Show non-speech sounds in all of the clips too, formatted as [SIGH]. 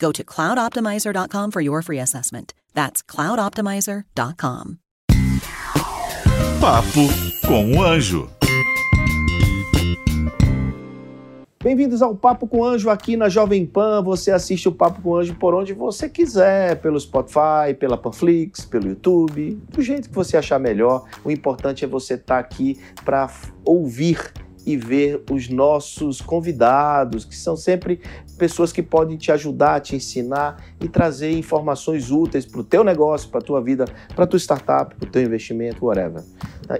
Go to cloudoptimizer.com for your free assessment. That's cloudoptimizer.com. Papo com o Anjo. Bem-vindos ao Papo com o Anjo aqui na Jovem Pan. Você assiste o Papo com o Anjo por onde você quiser, pelo Spotify, pela Panflix, pelo YouTube, do jeito que você achar melhor. O importante é você estar aqui para ouvir e ver os nossos convidados, que são sempre pessoas que podem te ajudar, te ensinar e trazer informações úteis para o teu negócio, para a tua vida, para a tua startup, para o teu investimento, whatever.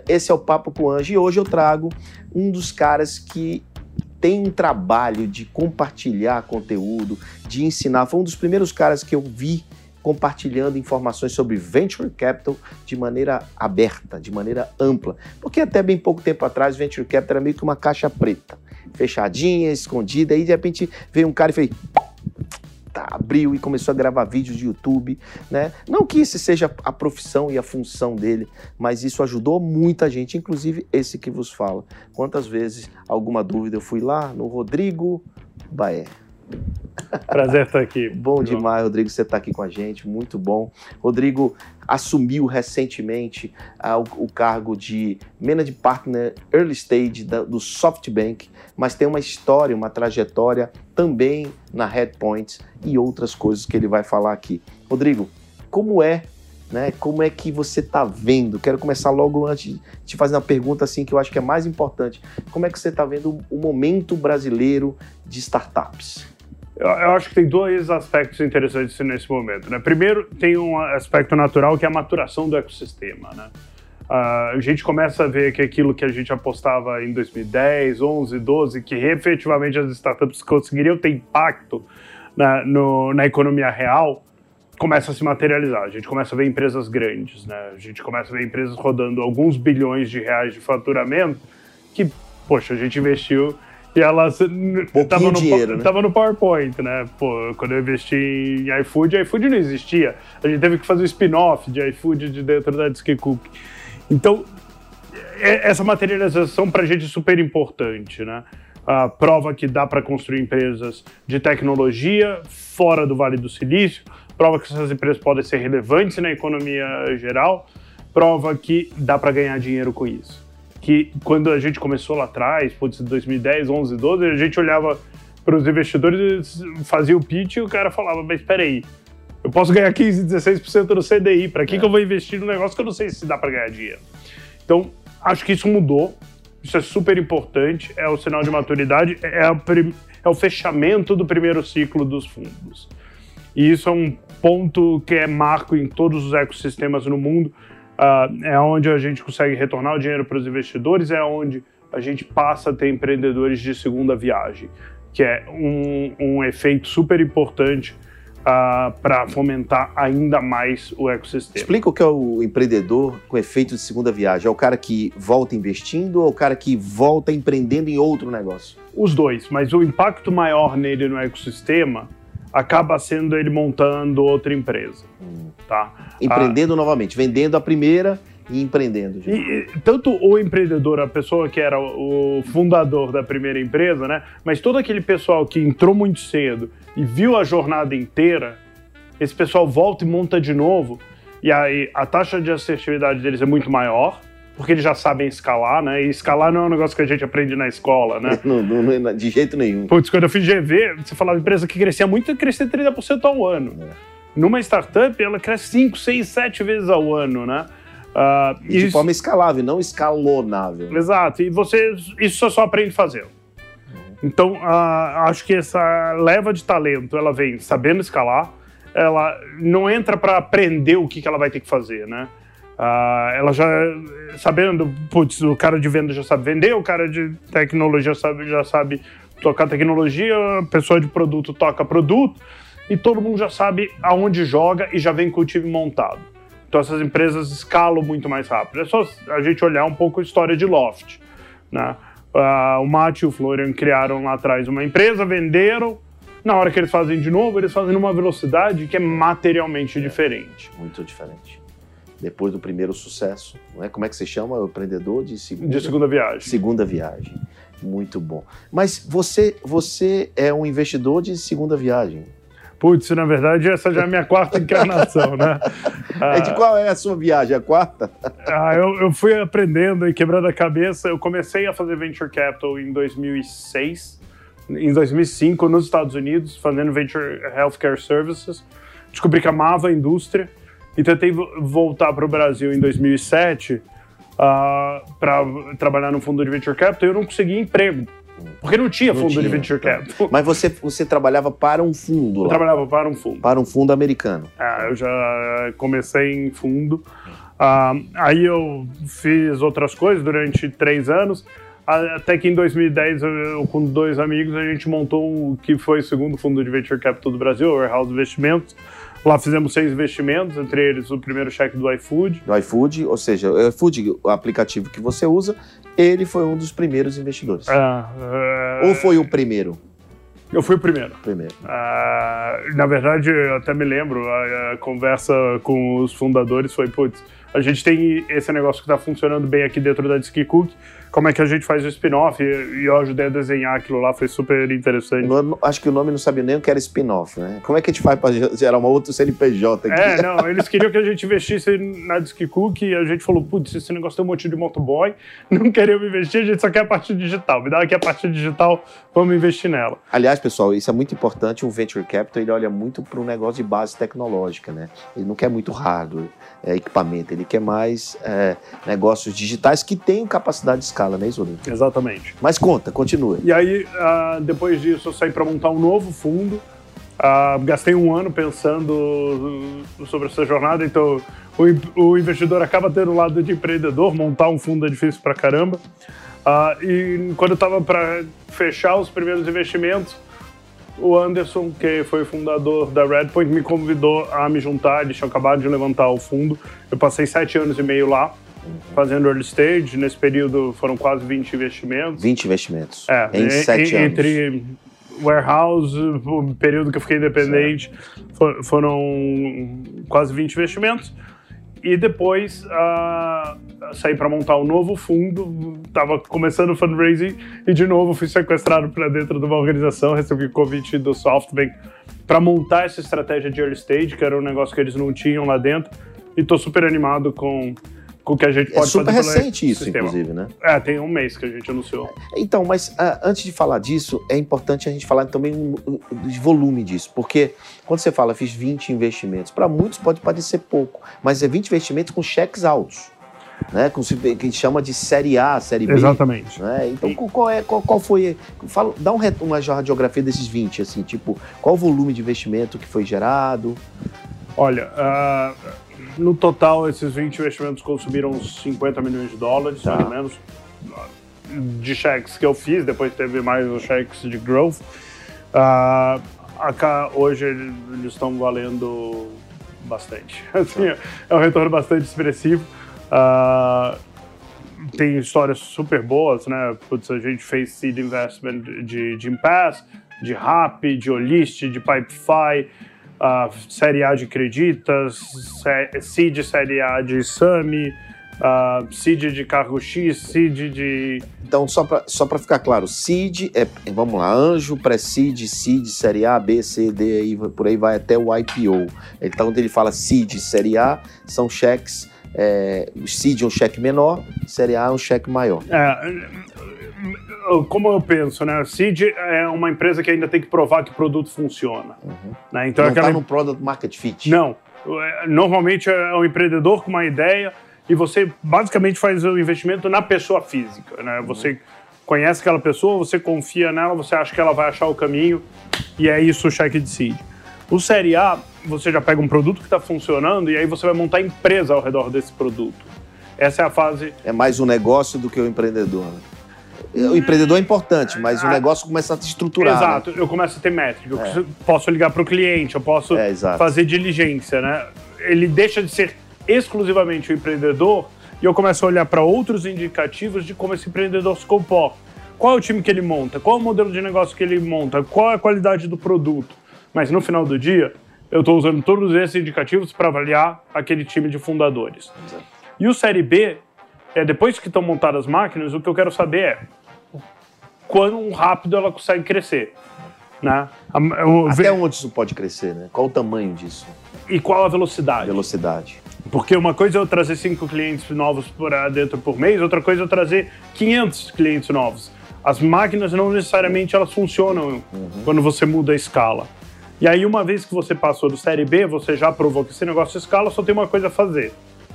Esse é o Papo com o Anjo e hoje eu trago um dos caras que tem um trabalho de compartilhar conteúdo, de ensinar. Foi um dos primeiros caras que eu vi compartilhando informações sobre venture capital de maneira aberta, de maneira ampla. Porque até bem pouco tempo atrás, venture capital era meio que uma caixa preta, fechadinha, escondida, aí de repente veio um cara e fez tá, abriu e começou a gravar vídeos de YouTube, né? Não que esse seja a profissão e a função dele, mas isso ajudou muita gente, inclusive esse que vos fala. Quantas vezes, alguma dúvida, eu fui lá no Rodrigo Baé. [LAUGHS] Prazer estar aqui. bom demais, Rodrigo, você estar aqui com a gente, muito bom. Rodrigo assumiu recentemente uh, o, o, cargo de Managing Partner Early Stage da, do SoftBank, mas tem uma história, uma trajetória também na Headpoints e outras coisas que ele vai falar aqui. Rodrigo, como é né? Como é que você está vendo? Quero começar logo antes de te fazer uma pergunta assim que eu acho que é mais importante. Como é que você está vendo o momento brasileiro de startups? Eu, acho que tem dois aspectos interessantes nesse momento. Né? Primeiro, tem um aspecto natural que é a maturação do ecossistema. Né? Uh, a gente começa a ver que aquilo que a gente apostava em 2010, 11, 12, que efetivamente as startups conseguiriam ter impacto na, no, na economia real, começa a se materializar. A gente começa a ver empresas grandes, né? A gente começa a ver empresas rodando alguns bilhões de reais de faturamento que, poxa, a gente investiu e elas estavam no, dinheiro, né? no PowerPoint, né? Pô, quando eu investi em iFood, iFood não existia. A gente teve que fazer o um spin-off de iFood de dentro da Disque Cook. Então, é, essa materialização para a gente é super importante, né? A prova que dá para construir empresas de tecnologia fora do Vale do Silício, prova que essas empresas podem ser relevantes na economia geral, prova que dá para ganhar dinheiro com isso que quando a gente começou lá atrás, putz, 2010, 11, 12, a gente olhava para os investidores, fazia o pitch e o cara falava, mas espera aí, eu posso ganhar 15, 16% no CDI, para que, é. que eu vou investir num negócio que eu não sei se dá para ganhar dinheiro? Então, acho que isso mudou, isso é super importante, é o sinal de maturidade, é, é o fechamento do primeiro ciclo dos fundos. E isso é um ponto que é marco em todos os ecossistemas no mundo, uh, é onde a gente consegue retornar o dinheiro para os investidores, é onde a gente passa a ter empreendedores de segunda viagem, que é um, um efeito super importante uh, ah, para fomentar ainda mais o ecossistema. Explica o que é o empreendedor com efeito de segunda viagem. É o cara que volta investindo ou o cara que volta empreendendo em outro negócio? Os dois, mas o impacto maior nele no ecossistema acaba sendo ele montando outra empresa. Hum. Tá? Empreendendo ah, novamente, vendendo a primeira e empreendendo. E, tanto o empreendedor, a pessoa que era o fundador da primeira empresa, né? Mas todo aquele pessoal que entrou muito cedo e viu a jornada inteira, esse pessoal volta e monta de novo. E aí a taxa de assertividade deles é muito maior, porque eles já sabem escalar, né? E escalar não é um negócio que a gente aprende na escola, né? [LAUGHS] Não, não, não de jeito nenhum. Putz, quando eu fiz GV, você falava empresa que crescia muito, crescia 30% ao ano. É. Numa startup, ela cresce 5, 6, 7 vezes ao ano, né? Uh, e de isso... forma escalável, não escalonável. Exato, e você isso você só aprende fazendo. Então, uh, acho que essa leva de talento, ela vem sabendo escalar, ela não entra para aprender o que, que ela vai ter que fazer, né? Uh, ela já sabendo, putz, o cara de venda já sabe vender, o cara de tecnologia sabe, já sabe tocar tecnologia, a pessoa de produto toca produto, e todo mundo já sabe aonde joga e já vem com o time montado. Então essas empresas escalam muito mais rápido. É só a gente olhar um pouco a história de Loft, né? Uh, o Matt e o Florian criaram lá atrás uma empresa, venderam. Na hora que eles fazem de novo, eles fazem numa velocidade que é materialmente é, diferente. Muito diferente. Depois do primeiro sucesso, não é? Como é que se chama o empreendedor de segunda? De segunda viagem. Segunda viagem. Muito bom. Mas você, você é um investidor de segunda viagem. Putz, na verdade, essa já é a minha quarta encarnação, né? Ah, [LAUGHS] de qual é a sua viagem? A quarta? [LAUGHS] Ah, eu, eu fui aprendendo e quebrando a cabeça. Eu comecei a fazer Venture Capital em 2006, em 2005, nos Estados Unidos, fazendo Venture Healthcare Services. Descobri que amava a indústria e tentei voltar para o Brasil em 2007 uh, para trabalhar no fundo de Venture Capital e eu não consegui emprego porque não tinha fundo tinha. de venture capital. Mas você, você trabalhava para um fundo lá? Eu trabalhava para um fundo. Para um fundo americano. Ah, eu já comecei em fundo. Ah, aí eu fiz outras coisas durante três anos. Até que em 2010, eu, com dois amigos, a gente montou o que foi o segundo fundo de venture capital do Brasil, o Warehouse Investimentos. Lá fizemos seis investimentos, entre eles o primeiro cheque do iFood. Do iFood, ou seja, o iFood, o aplicativo que você usa, ele foi um dos primeiros investidores. Ah, uh... Ou foi o primeiro? Eu fui o primeiro. Primeiro. Uh, na verdade, eu até me lembro, a, a, conversa com os fundadores foi, putz, a gente tem esse negócio que está funcionando bem aqui dentro da Disque Cook, como é que a gente faz o spin-off e eu ajudei a desenhar aquilo lá, foi super interessante. acho que o nome não sabia nem o que era spin-off, né? Como é que a gente faz para gerar uma outra CNPJ aqui? É, não, eles queriam que a gente investisse na Disque Cook e a gente falou, putz, esse negócio tem um monte de motoboy, [LAUGHS] não queriam investir, a gente só quer a parte digital, me dá aqui a parte digital, vamos investir nela. Aliás, pessoal, isso é muito importante, o Venture Capital, ele olha muito para um negócio de base tecnológica, né? Ele não quer muito hardware, é, equipamento, ele quer mais é, negócios digitais que tenham capacidade de escalar escala, né, Isolino? Exatamente. Mas conta, continua. E aí, uh, depois disso, eu saí para montar um novo fundo. Uh, gastei um ano pensando sobre essa jornada, então o, o, investidor acaba tendo o lado de empreendedor, montar um fundo é difícil pra caramba. Uh, e quando eu estava para fechar os primeiros investimentos, o Anderson, que foi fundador da Redpoint, me convidou a me juntar. Eles tinham acabado de levantar o fundo. Eu passei sete anos e meio lá fazendo early stage. Nesse período foram quase 20 investimentos. 20 investimentos. É, em sete anos. Entre warehouse, o período que eu fiquei independente, for, foram quase 20 investimentos. E depois uh, saí para montar um novo fundo, estava começando o fundraising e de novo fui sequestrado para dentro de uma organização, recebi o convite do SoftBank para montar essa estratégia de early stage, que era um negócio que eles não tinham lá dentro. E estou super animado com com o que a gente é pode é super fazer recente isso, sistema. inclusive, né? É, tem um mês que a gente anunciou. Então, mas uh, antes de falar disso, é importante a gente falar também de volume disso, porque quando você fala, fiz 20 investimentos, para muitos pode parecer pouco, mas é 20 investimentos com cheques altos. Né, com o que a gente chama de série A, série B. Exatamente. Né? Então, e... qual, é, qual, qual foi. Fala, dá um, uma radiografia desses 20, assim, tipo, qual o volume de investimento que foi gerado? Olha, uh, no total, esses 20 investimentos consumiram uns 50 milhões de dólares, tá. mais ou menos, de cheques que eu fiz, depois teve mais os cheques de growth. Uh, acá, hoje eles estão valendo bastante. [LAUGHS] Assim, é um retorno bastante expressivo. Uh, tem histórias super boas, né? Putz, a gente fez seed investment de, de Impass, de Rap, de Olist, de Pipefy, uh, Série A de Creditas, Seed Série A de Sami, uh, Seed de Cargo X, Seed de. Então, só para só ficar claro, Seed é, vamos lá, Anjo, Pré-Seed, Seed, Série A, B, C, D, aí, por aí vai até o IPO. Então, quando ele fala Seed, Série A, são cheques. É, Seed é um cheque menor, Série A é um cheque maior. É, como eu penso, né? A Seed é uma empresa que ainda tem que provar que o produto funciona. Uhum. Né? Então, Não está aquela... no product market fit. Não. É, normalmente é um empreendedor com uma ideia e você basicamente faz o investimento na pessoa física, né? Você conhece aquela pessoa, você confia nela, você acha que ela vai achar o caminho e é isso o cheque de seed. O Série A, você já pega um produto que está funcionando e aí você vai montar empresa ao redor desse produto. Essa é a fase. É mais um negócio do que o empreendedor. Né? O empreendedor é importante, mas o Ah. negócio começa a se estruturar. né? Exato, eu começo a ter métrica. Eu posso ligar para o cliente, eu posso É, exato. fazer diligência, né? Ele deixa de ser exclusivamente o empreendedor e eu começo a olhar para outros indicativos de como esse empreendedor se comporta. Qual é o time que ele monta? Qual é o modelo de negócio que ele monta? Qual é a qualidade do produto? Mas no final do dia, eu estou usando todos esses indicativos para avaliar aquele time de fundadores. E o Série B, é, depois que estão montadas as máquinas, o que eu quero saber é quão rápido ela consegue crescer. Né? Até onde isso pode crescer, né? Qual o tamanho disso? E qual a velocidade? Velocidade. Porque uma coisa é eu trazer cinco clientes novos por dentro por mês, outra coisa é eu trazer 500 clientes novos. As máquinas não necessariamente elas funcionam quando você muda a escala. E aí, uma vez que você passou do Série B, você já provou que esse negócio escala, só tem uma coisa a fazer.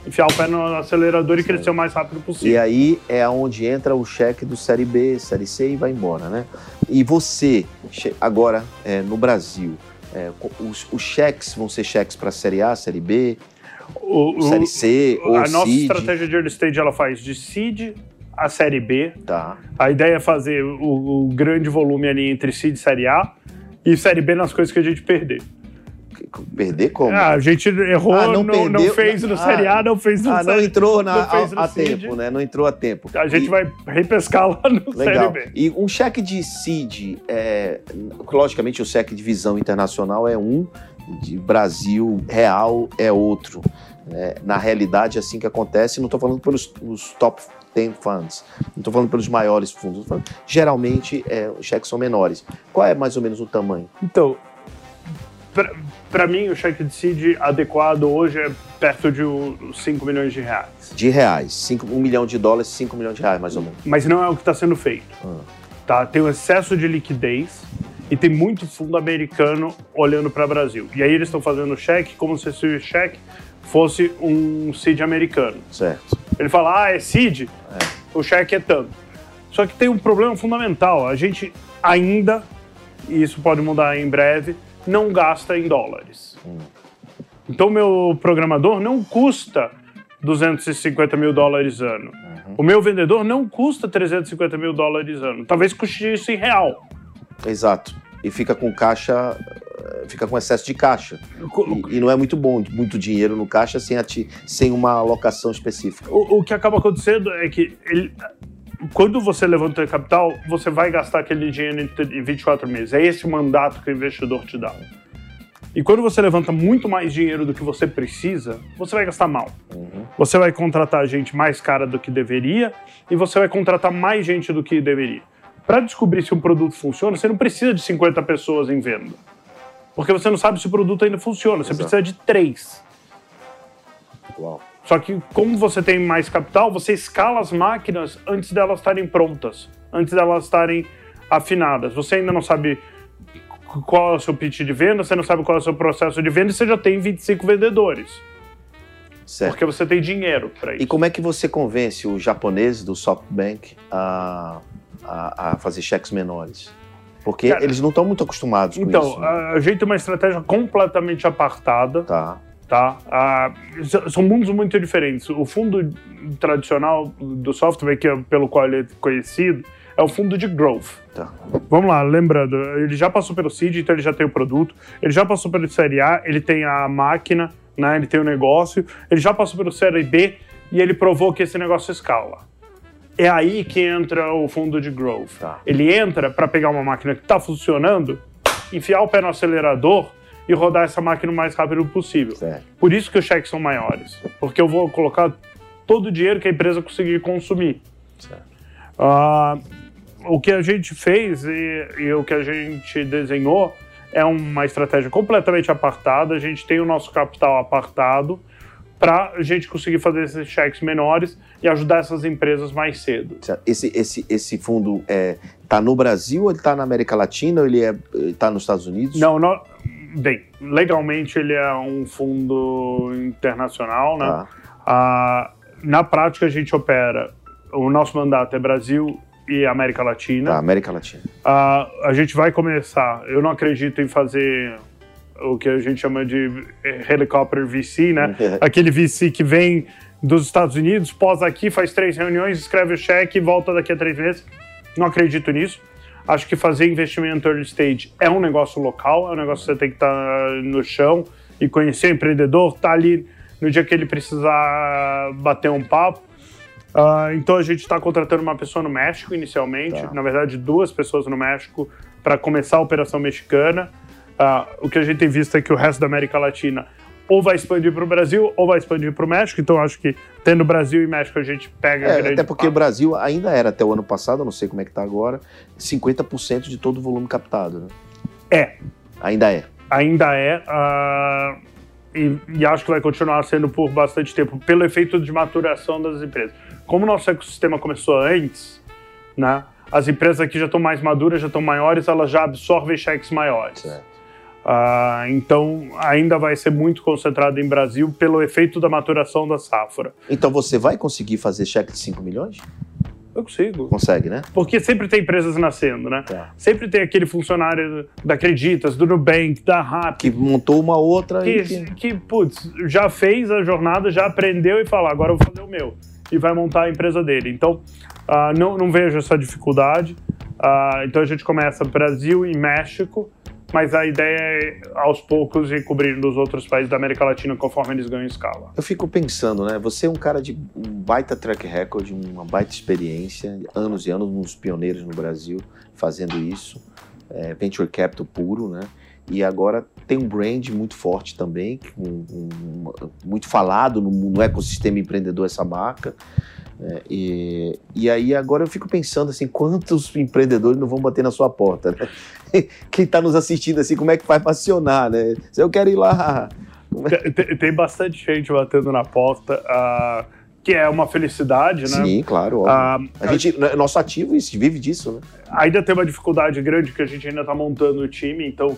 Enfiar o pé no acelerador e crescer o mais rápido E possível. aí é onde entra o cheque do Série B, Série C e vai embora, né? E você, agora, é, no Brasil, é, os, os cheques vão ser cheques para Série A, Série B, O- o- Série C ou a nossa Seed? estratégia de early stage ela faz de seed a série B. Tá. A ideia é fazer o, o grande volume ali entre seed e série A e série B nas coisas que a gente perder. Perder como? Ah, a gente errou, Ah, não, não, perdeu- fez no Ah, série A, não fez no Ah, não série entrou na, não fez a, a tempo, né? Não entrou a tempo. A gente E- vai repescar lá no Legal. série B. E um cheque de seed, é, logicamente o cheque de visão internacional é um, de Brasil real é outro. né? Na realidade, é assim que acontece. Não estou falando pelos os top 10 funds, não estou falando pelos maiores fundos. falando- geralmente, é, os cheques são menores. Qual é mais ou menos o tamanho? Então, pra mim, o cheque de seed adequado hoje é perto de 5 milhões de reais. De reais. 5, 1 milhão de dólares, 5 milhões de reais, mais ou menos. Mas não é o que está sendo feito. Ah. Tá? Tem um excesso de liquidez e tem muito fundo americano olhando para o Brasil. E aí eles estão fazendo o cheque como se esse cheque fosse um seed americano. Certo. Ele fala, ah, é seed, o cheque é tanto. Só que tem um problema fundamental. A gente ainda, e isso pode mudar em breve, não gasta em dólares. Então, meu programador não custa 250 mil dólares ano. O meu vendedor não custa 350 mil dólares ano. Talvez custe isso em real. Exato. E fica com caixa, eh, fica com excesso de caixa. E, e não é muito bom, muito dinheiro no caixa sem, ati- sem uma alocação específica. O, o que acaba acontecendo é que ele- quando você levanta o capital, você vai gastar aquele dinheiro em 24 meses. É esse o mandato que o investidor te dá. E quando você levanta muito mais dinheiro do que você precisa, você vai gastar mal. Você vai contratar gente mais cara do que deveria e você vai contratar mais gente do que deveria. Para descobrir se um produto funciona, você não precisa de 50 pessoas em venda. Porque você não sabe se o produto ainda funciona, você Exato. precisa de três. Uau. Só que como você tem mais capital, você escala as máquinas antes delas estarem prontas, antes delas estarem afinadas. Você ainda não sabe qual é o seu pitch de venda, você não sabe qual é o seu processo de venda e você já tem 25 vendedores, Certo. porque você tem dinheiro para E isso. como é que você convence os japoneses do SoftBank a, a, a fazer cheques menores? Porque Cara, eles não estão muito acostumados com Então, isso. né? a gente tem uma estratégia completamente apartada, Tá. Tá? Ah, são mundos muito diferentes. O fundo tradicional do software, que é pelo qual ele é conhecido, é o fundo de growth. Tá. Vamos lá, lembrando, ele já passou pelo seed, então ele já tem o produto, ele já passou pelo série A, ele tem a máquina, né, ele tem o negócio, ele já passou pelo série B e ele provou que esse negócio escala. É aí que entra o fundo de growth. Tá. Ele entra para pegar uma máquina que está funcionando, enfiar o pé no acelerador e rodar essa máquina o mais rápido possível. Certo. Por isso que os cheques são maiores, porque eu vou colocar todo o dinheiro que a empresa conseguir consumir. Ah, o que a gente fez e, e o que a gente desenhou é uma estratégia completamente apartada. A gente tem o nosso capital apartado para a gente conseguir fazer esses cheques menores e ajudar essas empresas mais cedo. Esse, esse, esse fundo é, tá no Brasil ou ele tá na América Latina ou ele é, tá nos Estados Unidos? Não, nó- bem, legalmente ele é um fundo internacional, né? Tá. Ah, na prática, a gente opera. O nosso mandato é Brasil e América Latina. Tá, América Latina. Ah, a gente vai começar. Eu não acredito em fazer o que a gente chama de helicóptero VC, né? [LAUGHS] Aquele VC que vem dos Estados Unidos, posa aqui, faz três reuniões, escreve o cheque e volta daqui a três meses. Não acredito nisso. Acho que fazer investimento early stage é um negócio local, é um negócio que você tem que estar no chão e conhecer o empreendedor, estar tá ali no dia que ele precisar bater um papo. Uh, então a gente está contratando uma pessoa no México inicialmente, tá. na verdade duas pessoas no México para começar a operação mexicana. Uh, o que a gente tem visto é que o resto da América Latina ou vai expandir para o Brasil ou vai expandir para o México. Então acho que tendo Brasil e México a gente pega. É, até porque o Brasil ainda era até o ano passado, não sei como é que está agora, 50% de todo o volume captado. Né? É. Ainda é. Ainda é. Uh, e, e acho que vai continuar sendo por bastante tempo, pelo efeito de maturação das empresas como o nosso ecossistema começou antes, né, as empresas aqui já estão mais maduras, já estão maiores, elas já absorvem cheques maiores. Uh, então, ainda vai ser muito concentrado em Brasil pelo efeito da maturação da safra. Então, você vai conseguir fazer cheque de 5 milhões? Eu consigo. Consegue, né? Porque sempre tem empresas nascendo, né? Tá. Sempre tem aquele funcionário da Acreditas, do Nubank, da RAP. Que montou uma outra. Que, e... que, putz, já fez a jornada, já aprendeu e fala, agora eu vou fazer o meu e vai montar a empresa dele. Então, uh, não, não vejo essa dificuldade. Uh, então, a gente começa Brasil e México, mas a ideia é, aos poucos, ir cobrindo os outros países da América Latina conforme eles ganham escala. Eu fico pensando, né? Você é um cara de um baita track record, uma baita experiência, anos e anos, um dos pioneiros no Brasil fazendo isso, é, venture capital puro, né? e agora tem um brand muito forte também, um, um, muito falado no, no, ecossistema empreendedor essa marca. É, e, e aí agora eu fico pensando assim, quantos empreendedores não vão bater na sua porta, né? [LAUGHS] Quem está nos assistindo assim, como é que faz para acionar, né? Se eu quero ir lá... É? Tem, tem, bastante gente batendo na porta, uh, que é uma felicidade, né? Sim, claro. Uh, a gente, a, nosso ativo vive disso, né? Ainda tem uma dificuldade grande que a gente ainda está montando o time, então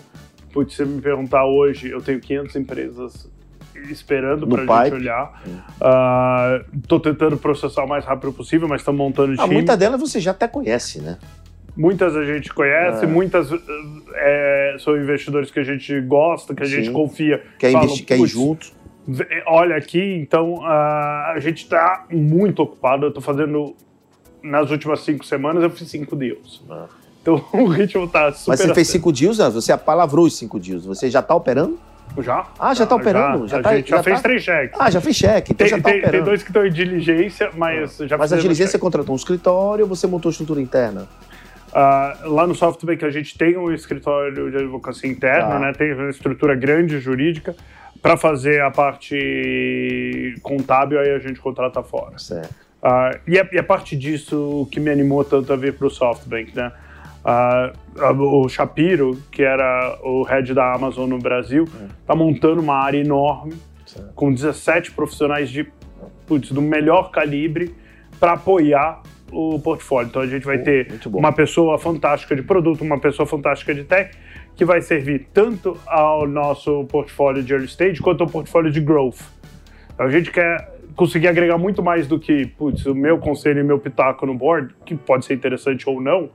Putz, se você me perguntar hoje, eu tenho 500 empresas esperando para a gente olhar. Estou uh, tentando processar o mais rápido possível, mas estamos montando ah, time. Muita delas você já até conhece, né? Muitas a gente conhece, é. muitas é, são investidores que a gente gosta, que a Sim. gente confia. Quer, falam, investir, quer ir junto. Olha aqui, então uh, a gente está muito ocupado. Eu estou fazendo, nas últimas cinco semanas, eu fiz cinco deals. Ah. Então [LAUGHS] o ritmo tá super. Mas você fez cinco dias, né? você apalavrou os cinco dias. Você já tá operando? Já. Ah, já tá operando? Já, já, tá, a já, já fez tá... três cheques. Ah, já fez cheque, então tem, já tá tem, operando. Tem dois que estão em diligência, mas ah. já Mas a diligência você contratou um escritório ou você montou estrutura interna? Uh, lá no SoftBank a gente tem um escritório de advocacia interna, ah. né? Tem uma estrutura grande jurídica. Para fazer a parte contábil, aí a gente contrata fora. Certo. Uh, e, é, e a parte disso que me animou tanto a vir para o SoftBank, né? Uh, o Shapiro, que era o head da Amazon no Brasil, está é. montando uma área enorme, certo. com 17 profissionais de, putz, do melhor calibre para apoiar o portfólio. Então a gente vai ter uma pessoa fantástica de produto, uma pessoa fantástica de tech, que vai servir tanto ao nosso portfólio de early stage quanto ao portfólio de growth. Então, a gente quer conseguir agregar muito mais do que putz, o meu conselho e meu pitaco no board, que pode ser interessante ou não,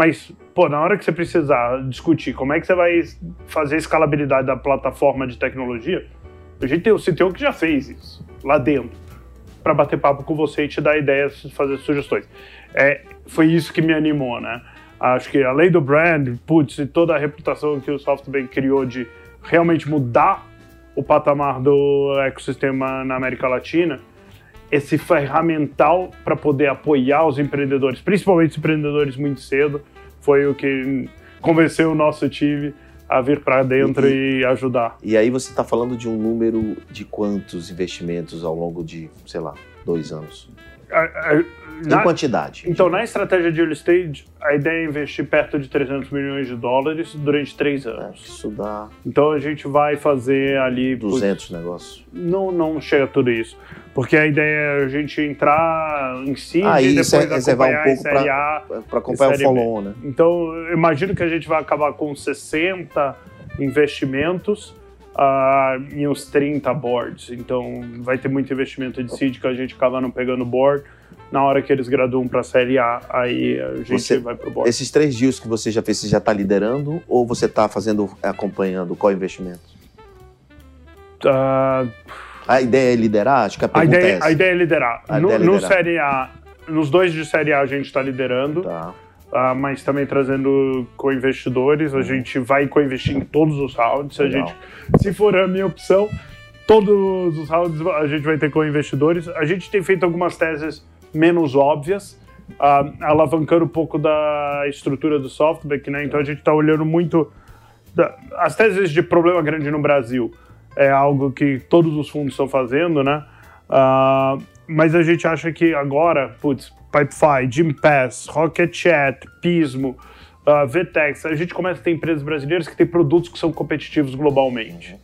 mas, pô, na hora que você precisar discutir como é que você vai fazer a escalabilidade da plataforma de tecnologia, a gente tem o CTO que já fez isso lá dentro, para bater papo com você e te dar ideias, fazer sugestões. É, foi isso que me animou, né? Acho que além do brand, putz, e toda a reputação que o SoftBank criou de realmente mudar o patamar do ecossistema na América Latina, esse ferramental para poder apoiar os empreendedores, principalmente os empreendedores muito cedo, foi o que convenceu o nosso time a vir para dentro e, e, ajudar. E aí você está falando de um número de quantos investimentos ao longo de, sei lá, dois anos? A, a, na, em quantidade. Então, na estratégia de early stage, a ideia é investir perto de 300 milhões de dólares durante três é, anos. É, isso dá... Então, a gente vai fazer ali... 200 por... negócios. Não, não chega a tudo isso. Porque a ideia é a gente entrar em si ah, e depois acompanhar um pouco para acompanhar o follow né? Então, eu imagino que a gente vai acabar com 60 investimentos uh, em uns 30 boards. Então vai ter muito investimento de seed que a gente acaba não pegando board. Na hora que eles graduam para a série A, aí a gente Você- vai pro board. Esses três deals que você já fez, você já está liderando ou você está fazendo, acompanhando? Qual investimento? Ah, A ideia é liderar? Acho que a a, pergunta é ideia, essa. a ideia é liderar. A no, ideia é no liderar. série A, nos dois de série A a gente está liderando. Tá. Ah, mas também trazendo co-investidores. A gente vai co-investir em todos os rounds. A gente, se for a minha opção, todos os rounds a gente vai ter co-investidores. A gente tem feito algumas teses menos óbvias, ah, alavancando um pouco da estrutura do SoftBank, né? Então a gente está olhando muito. da- as teses de problema grande no Brasil é algo que todos os fundos estão fazendo, né? Ah, mas a gente acha que agora, putz, Pipefy, Gympass, Rocket Chat, Pismo, ah, Vtex, a gente começa a ter empresas brasileiras que têm produtos que são competitivos globalmente.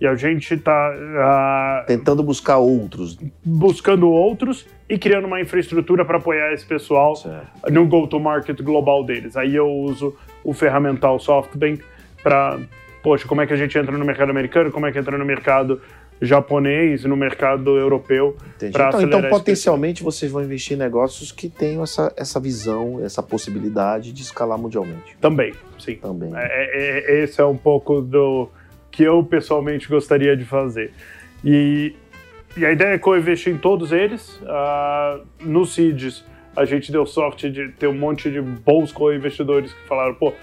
E a gente está Tentando buscar outros. buscando outros e criando uma infraestrutura para apoiar esse pessoal Certo. no go-to-market global deles. Aí eu uso o ferramental SoftBank para, poxa, como é que a gente entra no mercado americano, como é que entra no mercado japonês, no mercado europeu. Então, então, potencialmente, vocês vão investir em negócios que tenham essa, essa visão, essa possibilidade de escalar mundialmente. Também, sim. Também. É, é- é- esse é um pouco do que eu pessoalmente gostaria de fazer. E, e a ideia é co-investir em todos eles. Ah, no CIDS, a gente deu sorte de ter um monte de bons co-investidores que falaram, pô,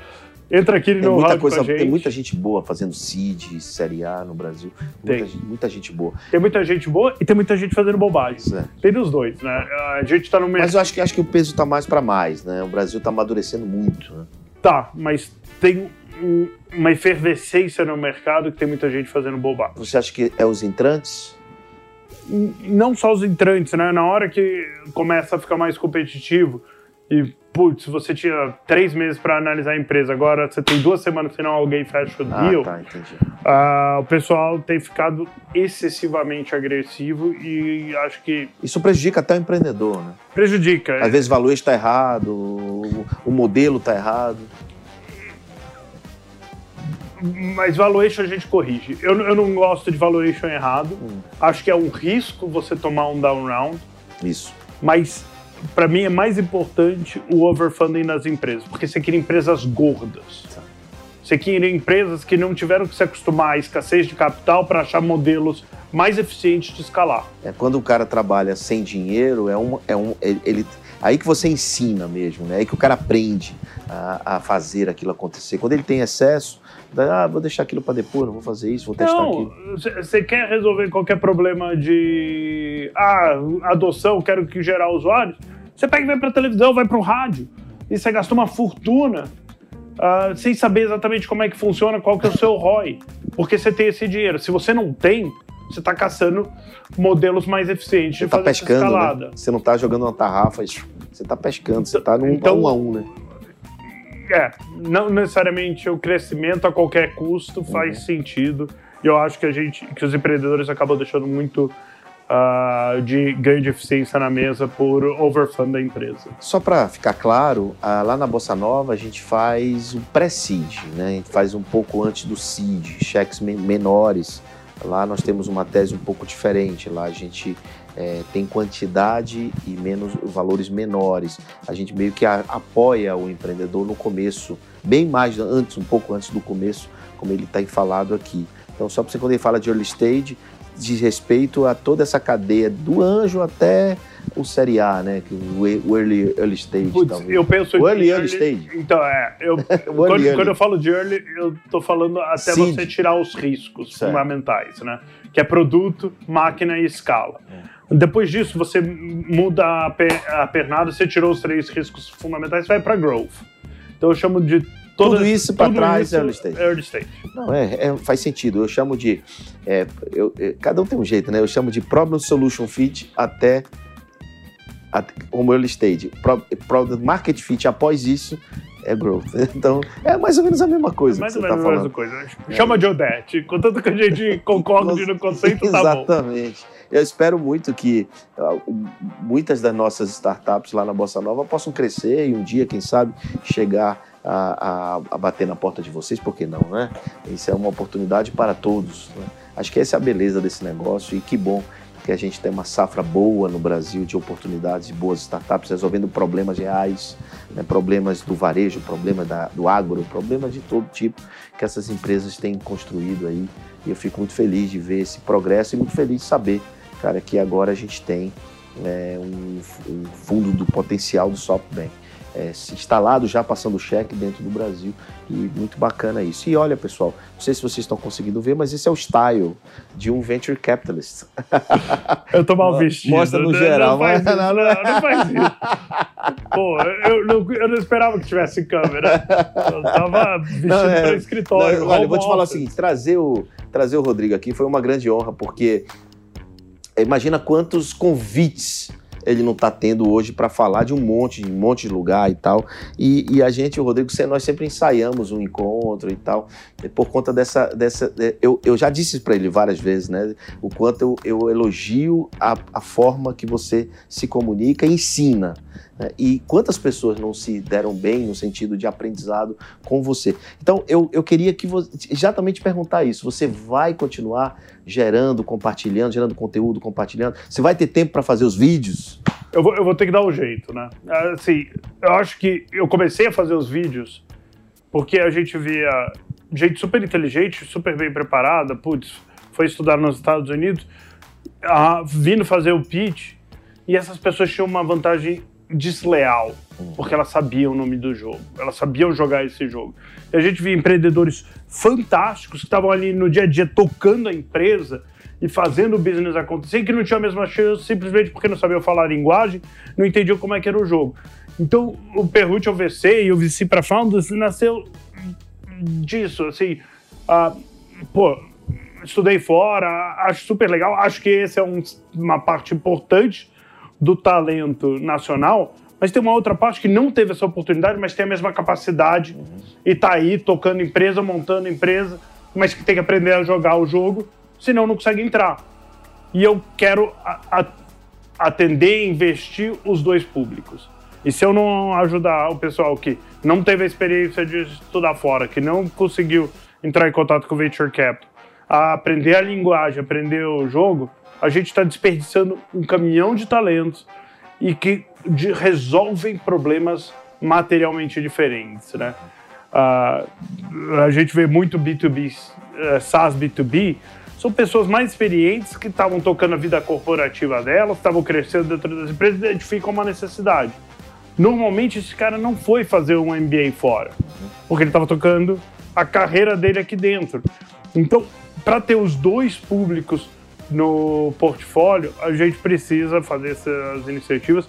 entra aqui Tem no muita, round coisa, gente. tem muita gente boa fazendo seed, Série A no Brasil. Muita, Tem. gente- muita gente boa. Tem muita gente boa e tem muita gente fazendo bobagem. Isso é. Tem dos dois, né? A gente tá no Mas eu acho que, acho que o peso está mais para mais, né? O Brasil está amadurecendo muito. Né? Tá, mas tem uma efervescência no mercado que tem muita gente fazendo bobagem. Você acha que é os entrantes? Não só os entrantes, né? Na hora que começa a ficar mais competitivo e, putz, você tinha três meses para analisar a empresa, agora você tem duas semanas senão alguém fecha o Ah, deal. tá, entendi. Ah, o pessoal tem ficado excessivamente agressivo e acho que Isso prejudica até o empreendedor, né? prejudica. Às vezes o valor está errado, o modelo está errado. Mas valuation a gente corrige. Eu, eu não gosto de valuation errado. Hum. Acho que é um risco você tomar um down round, Isso. mas para mim é mais importante o overfunding nas empresas, porque você quer empresas gordas. Tá. Você quer empresas que não tiveram que se acostumar à escassez de capital para achar modelos mais eficientes de escalar. É, quando o cara trabalha sem dinheiro, é um, é um, ele, aí que você ensina mesmo, né? Aí que o cara aprende a, a fazer aquilo acontecer. Quando ele tem excesso, ah, vou deixar aquilo para depois, não vou fazer isso, vou testar Não, aquilo. você quer resolver qualquer problema de ah, adoção, quero que gerar usuários, você pega e vai para televisão, vai para o rádio, e você gasta uma fortuna ah, sem saber exatamente como é que funciona, qual que é o seu ROI, porque você tem esse dinheiro. Se você não tem, você está caçando modelos mais eficientes Você de tá essa pescando, escalada. né? Você não tá jogando uma tarrafa, você tá pescando, você tá num Então- um a um, né? É, não necessariamente o crescimento a qualquer custo faz sentido. E eu acho que a gente, que os empreendedores acabam deixando muito ah, de ganho de eficiência na mesa por overfund da empresa. Só para ficar claro, ah, lá na Bossa Nova a gente faz o pré-seed, né? A gente faz um pouco antes do seed, cheques men- menores. Lá nós temos uma tese um pouco diferente. Lá a gente eh, tem quantidade e menos valores menores. A gente meio que a- apoia o empreendedor no começo, bem mais antes, um pouco antes do começo, como ele está falado aqui. Então, só para você quando ele fala de early stage, diz respeito a toda essa cadeia do anjo até o série A, né? O early, early stage. Putz, talvez. eu penso O early, early stage. Então, é. Eu, [LAUGHS] quando, early, early. quando eu falo de early, eu tô falando até Seed. você tirar os riscos Certo. fundamentais, né? Que é produto, máquina e escala. É. Depois disso, você muda a, pe- a pernada, você tirou os três riscos fundamentais e vai para growth. Então eu chamo de todas- Tudo isso tudo trás isso é early stage. early stage. Não, é, é, faz sentido. Eu chamo de. é, eu- é, cada um tem um jeito, né? Eu chamo de problem solution fit até, até como early stage. Pro, product market fit após isso é growth. [LAUGHS] Então é mais ou menos a mesma coisa Mais que ou você está menos a mesma coisa. Chama de Odete. Contanto que a gente [LAUGHS] concorde no conceito, tá bom. Exatamente. Eu espero muito que ah, muitas das nossas startups lá na Bossa Nova possam crescer e um dia, quem sabe, chegar a, a, a, bater na porta de vocês, por que não, né? Isso é uma oportunidade para todos. Né? Acho que essa é a beleza desse negócio e que bom que a gente tem uma safra boa no Brasil de oportunidades de boas startups resolvendo problemas reais, né, problemas do varejo, problemas da, do agro, problemas de todo tipo que essas empresas têm construído aí. E eu fico muito feliz de ver esse progresso e muito feliz de saber, cara, que agora a gente tem é, um, um fundo do potencial do SoftBank é, instalado já passando cheque dentro do Brasil e muito bacana isso. E olha, pessoal, não sei se vocês estão conseguindo ver, mas esse é o style de um venture capitalist. [LAUGHS] Eu tô mal vestido. Mostra no geral. Não, faz isso, não, não faz isso. Pô, eu não, eu não esperava que tivesse câmera. Eu tava vestido não, é, para escritório. Não, olha, eu vou te falar o seguinte, trazer o, trazer o Rodrigo aqui foi uma grande honra, porque imagina quantos convites ele não está tendo hoje para falar de um monte, de um monte de lugar e tal. E, e a gente, o Rodrigo, nós sempre ensaiamos um encontro e tal, e por conta dessa. dessa eu, eu já disse para ele várias vezes, né? O quanto eu, eu elogio a, a forma que você se comunica e ensina. Né? E quantas pessoas não se deram bem no sentido de aprendizado com você? Então, eu, eu queria que você, exatamente perguntar isso. Você vai continuar gerando, compartilhando, gerando conteúdo, compartilhando? Você vai ter tempo para fazer os vídeos? Eu vou, eu vou ter que dar um jeito, né? Assim, eu acho que eu comecei a fazer os vídeos porque a gente via gente super inteligente, super bem preparada, putz, foi estudar nos Estados Unidos, ah, vindo fazer o pitch, e essas pessoas tinham uma vantagem desleal, porque elas sabiam o nome do jogo, elas sabiam jogar esse jogo. E a gente via empreendedores fantásticos que estavam ali no dia a dia tocando a empresa e fazendo o business acontecer, que não tinham a mesma chance simplesmente porque não sabiam falar a linguagem, não entendiam como é que era o jogo. Então, o Perrute VC e o VC para Founders nasceu disso, assim, pô, estudei fora, acho super legal, acho que esse é um, uma parte importante do talento nacional, mas tem uma outra parte que não teve essa oportunidade, mas tem a mesma capacidade uhum. e tá aí tocando empresa, montando empresa, mas que tem que aprender a jogar o jogo, senão não consegue entrar. E eu quero atender e investir os dois públicos. E se eu não ajudar o pessoal que não teve a experiência de estudar fora, que não conseguiu entrar em contato com o Venture Capital, a aprender a linguagem, aprender o jogo, a gente está desperdiçando um caminhão de talentos e que de, resolvem problemas materialmente diferentes, né? Uh, a gente vê muito B2B, uh, SaaS B2B, são pessoas mais experientes que estavam tocando a vida corporativa delas, estavam crescendo dentro das empresas e identificam uma necessidade. Normalmente esse cara não foi fazer um MBA fora, porque ele estava tocando a carreira dele aqui dentro. Então, para ter os dois públicos no portfólio, a gente precisa fazer essas iniciativas.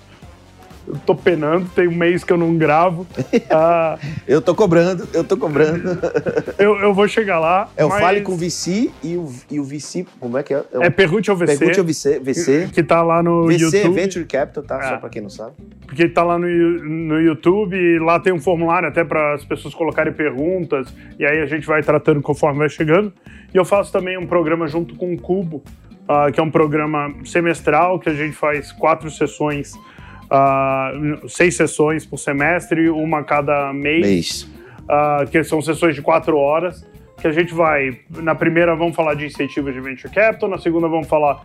Eu tô penando, tem um mês que eu não gravo. Ah, [LAUGHS] eu tô cobrando, eu tô cobrando. [LAUGHS] eu, eu vou chegar lá. É o mas... Fale com o VC e o, e o VC, como é que é? É, o... é Pergunte ao VC. Pergunte ao VC, VC. Que tá lá no VC YouTube. VC Venture Capital, tá? É. Só pra quem não sabe. Porque tá lá no, no YouTube e lá tem um formulário até para as pessoas colocarem perguntas e aí a gente vai tratando conforme vai chegando. E eu faço também um programa junto com o Cubo, uh, que é um programa semestral que a gente faz quatro sessões, uh, seis sessões por semestre, uma cada mês, mês. Uh, que são sessões de quatro horas, que a gente vai, na primeira vamos falar de incentivos de venture capital, na segunda vamos falar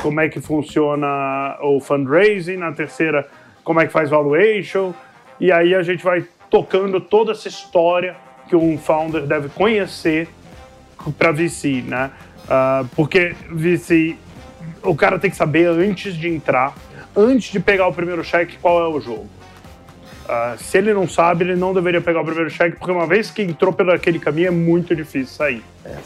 como é que funciona o fundraising, na terceira como é que faz valuation, e aí a gente vai tocando toda essa história que um founder deve conhecer para VC, né? Uh, porque, vice, o cara tem que saber antes de entrar, antes de pegar o primeiro cheque, qual é o jogo. Uh, se ele não sabe, ele não deveria pegar o primeiro cheque, porque uma vez que entrou pelo aquele caminho é muito difícil sair. É,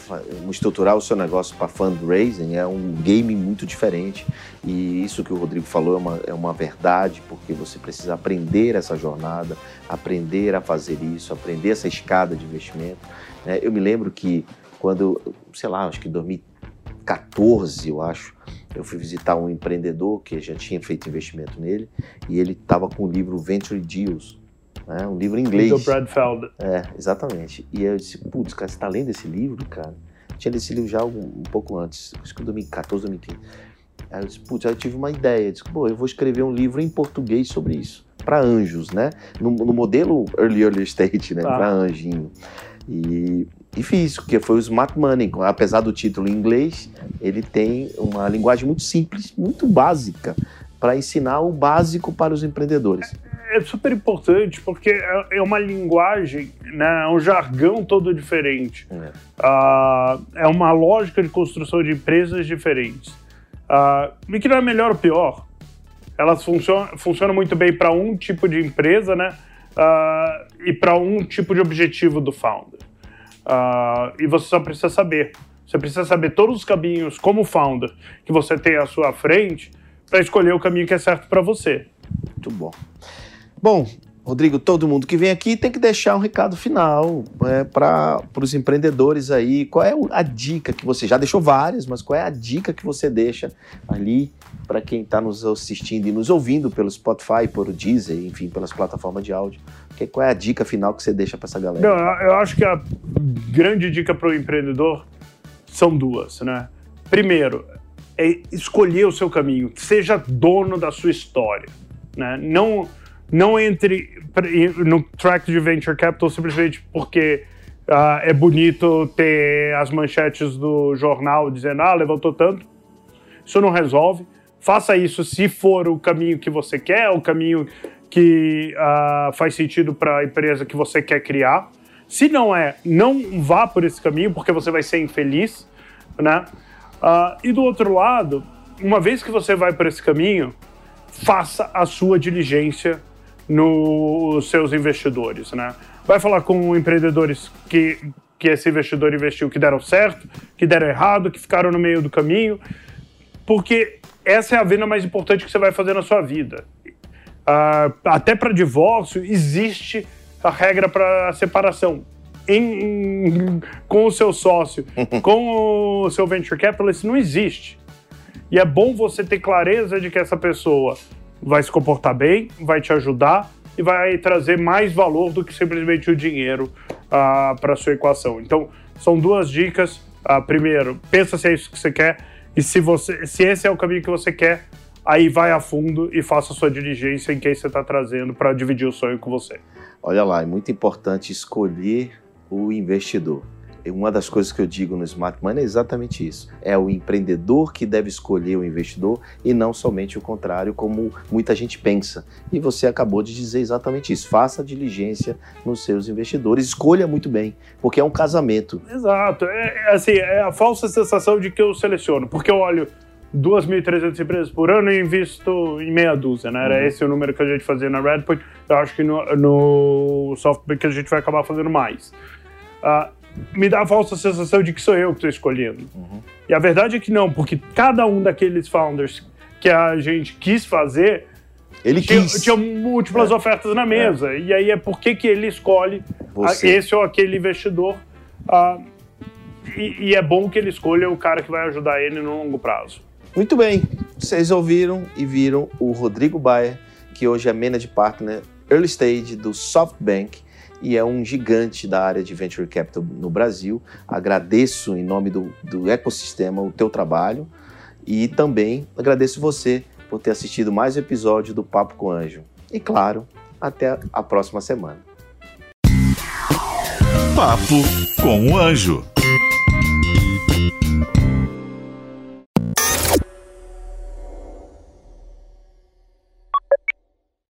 estruturar o seu negócio para fundraising é um game muito diferente. E isso que o Rodrigo falou é uma, é uma verdade, porque você precisa aprender essa jornada, aprender a fazer isso, aprender essa escada de investimento. É, eu me lembro que quando, sei lá, acho que em 2014, eu acho, eu fui visitar um empreendedor que já tinha feito investimento nele e ele estava com o livro Venture Deals, né? um livro em inglês. Do Brad Feld. É, exatamente. E eu disse, putz, cara, você está lendo esse livro, cara? Eu tinha lido esse livro já um, um pouco antes, acho que em 2014, 2015. Aí eu disse, putz, aí eu tive uma ideia, eu disse, pô, eu vou escrever um livro em português sobre isso. para anjos, né? No, no, modelo early early stage, né? Ah. Para anjinho. E difícil, porque foi o Smart Money. Apesar do título em inglês, ele tem uma linguagem muito simples, muito básica, para ensinar o básico para os empreendedores. É, é super importante, porque é, é uma linguagem, né, é um jargão todo diferente. É. Uh, é uma lógica de construção de empresas diferentes. Uh, e que não é melhor ou pior. Elas funcionam, funcionam muito bem para um tipo de empresa, né? Uh, e para um tipo de objetivo do founder. Uh, e você só precisa saber. Você precisa saber todos os caminhos, como founder, que você tem à sua frente, para escolher o caminho que é certo para você. Muito bom. Bom, Rodrigo, todo mundo que vem aqui tem que deixar um recado final é, para os empreendedores aí. Qual é a dica que você já deixou várias, mas qual é a dica que você deixa ali para quem está nos assistindo e nos ouvindo pelo Spotify, por Deezer, enfim, pelas plataformas de áudio? Que, qual é a dica final que você deixa para essa galera? Não, eu acho que a grande dica para o empreendedor são duas, né? Primeiro, é escolher o seu caminho, seja dono da sua história, né? Não não entre no track de venture capital simplesmente porque uh, é bonito ter as manchetes do jornal dizendo ah levantou tanto. Isso não resolve. Faça isso se for o caminho que você quer, o caminho que uh, faz sentido para a empresa que você quer criar. Se não é, não vá por esse caminho porque você vai ser infeliz, né? Uh, e do outro lado, uma vez que você vai por esse caminho, faça a sua diligência nos seus investidores, né? Vai falar com empreendedores que, que esse investidor investiu que deram certo, que deram errado, que ficaram no meio do caminho, porque essa é a venda mais importante que você vai fazer na sua vida. Uh, até para divórcio existe a regra para separação. Em, em, com o seu sócio, [LAUGHS] com o seu venture capitalist, não existe. E é bom você ter clareza de que essa pessoa vai se comportar bem, vai te ajudar e vai trazer mais valor do que simplesmente o dinheiro uh, para sua equação. Então, são duas dicas. Uh, primeiro, pensa se é isso que você quer e se, você, se esse é o caminho que você quer, aí vai a fundo e faça a sua diligência em quem você está trazendo para dividir o sonho com você. Olha lá, é muito importante escolher o investidor uma das coisas que eu digo no Smart Money é exatamente isso. É o empreendedor que deve escolher o investidor e não somente o contrário, como muita gente pensa. E você acabou de dizer exatamente isso. Faça diligência nos seus investidores, escolha muito bem, porque é um casamento. Exato. É, é assim, é a falsa sensação de que eu seleciono, porque eu olho 2.300 empresas por ano e invisto em meia dúzia, né? Era uhum. esse o número que a gente fazia na Redpoint. Eu acho que no, no SoftBank a gente vai acabar fazendo mais. Uh, me dá a falsa sensação de que sou eu que estou escolhendo. Uhum. E a verdade é que não, porque cada um daqueles founders que a gente quis fazer ele tinha, tinha múltiplas é. ofertas na mesa. É. E aí é por que ele escolhe esse ou aquele investidor. Uh, e, e, é bom que ele escolha o cara que vai ajudar ele no longo prazo. Muito bem. Vocês ouviram e viram o Rodrigo Baia, que hoje é Managing Partner Early Stage do SoftBank e é um gigante da área de venture capital no Brasil. Agradeço em nome do, do ecossistema o teu trabalho e também agradeço você por ter assistido mais um episódio do Papo com Anjo. E claro, até a próxima semana. Papo com o Anjo.